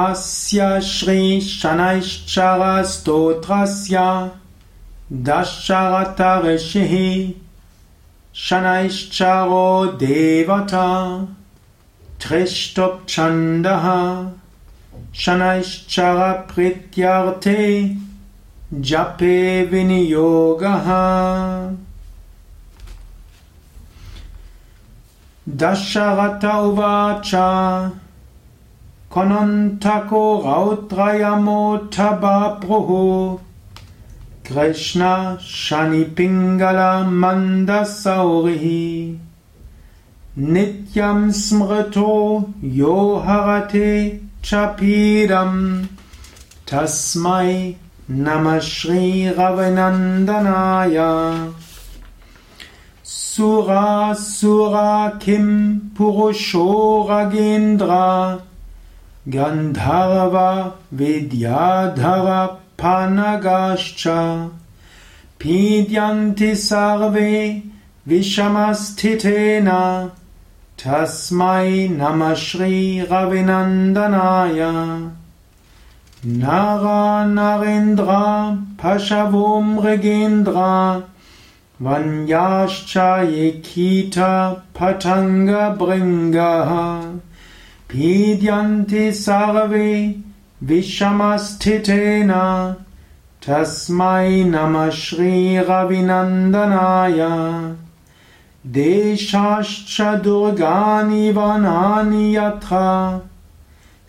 अस्य श्रीशनैश्चरस्तोत्रस्य दशरथऋषिः शनैश्चरो देवता त्रिष्टुप्छन्दः शनैश्चरप्रीत्यर्थे जपे विनियोगः दशरथ उवाच कनन्तको रौत्रयमोऽथ बाप्रुः कृष्ण शनिपिङ्गलमन्दसौरिः नित्यं स्मृतो यो हरते च पीरम् तस्मै नमः श्रीरविनन्दनाय सुरासुरा गन्धर्व विद्याधरफनगाश्च पीड्यन्ति सर्वे विषमस्थितेन। तस्मै नमः श्रीरविनन्दनाय। नरेन्द्र पशवो मृगेन्द्र वन्याश्च ये कीटपतङ्गभृङ्गः पीड्यन्ति सर्वे विषमस्थितेन तस्मै नमः श्रीरविनन्दनाय देशाश्च दुर्गानि वनानि यथा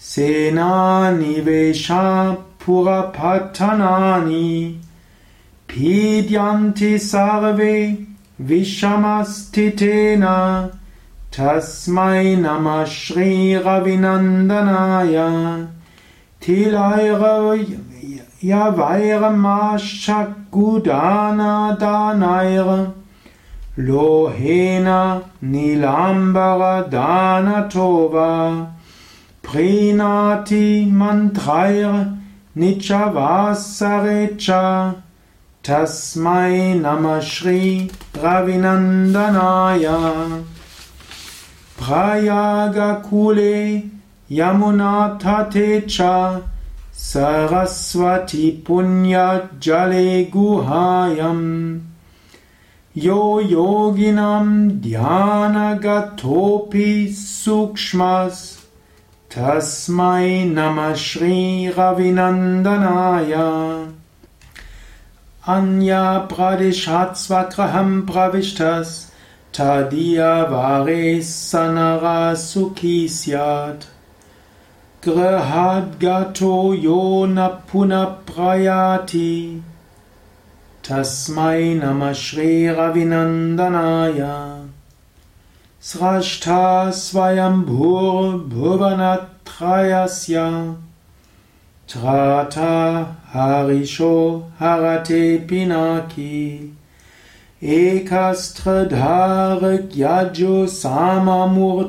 सेनानिवेशापुरपठनानि पीड्यन्ति सर्वे विषमस्थितेन तस्मै नमः श्रीरविनन्दनाय तिलैर्यवैरमाशकुदानदानैर् लोहेन नीलाम्बरदानतो वा प्रीणाति मन्त्रैर्निचवासरे च तस्मै नमः श्रीरविनन्दनाय प्रयागकुले यमुनातटे च सरस्वती पुण्यजले गुहायम् यो योगिनां ध्यानगतोऽपि सूक्ष्मस्तस्मै नमः श्रीरविनन्दनाय अन्यप्रदिशात् स्वगृहं प्रविष्टस्तदीयवारे स नरः सुखी स्यात् गृहाद्गतो यो न पुनः प्रयाति तस्मै नमः श्रीरविनन्दनाय स्रष्टा स्वयम्भूर्भुवनत्रयस्य त्राता हरिषो हरते पिनाकी एकस्त्रधारज्ञाजो साममूर्तिस्तस्मै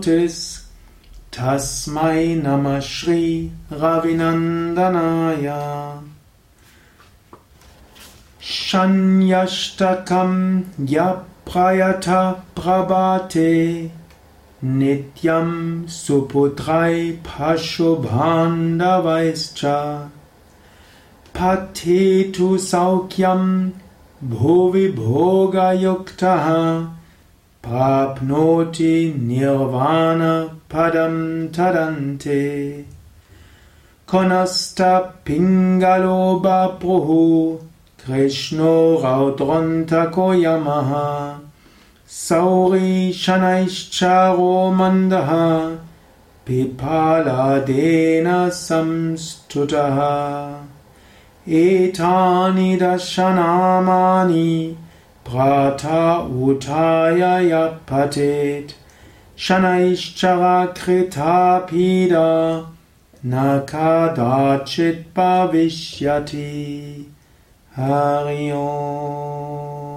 नमः श्रीरविनन्दनाय शन्यष्टकं यप्रयतः प्रभाते नित्यं सुपुत्रैः पठेतु सौख्यं भुवि भोगयुक्तः प्राप्नोति निर्वाणपदं तरन्ते कुनस्तपिङ्गलो बभ्रुः कृष्णो रौद्रन्तको यमः सौरी शनैश्चरो मन्दः पिपालादेन संस्तुतः एतानि दशनामानि प्राथ उठाय यः पठेत्। शनैश्चरकृता पीडा न कदाचित् भविष्यति। हरि ओम्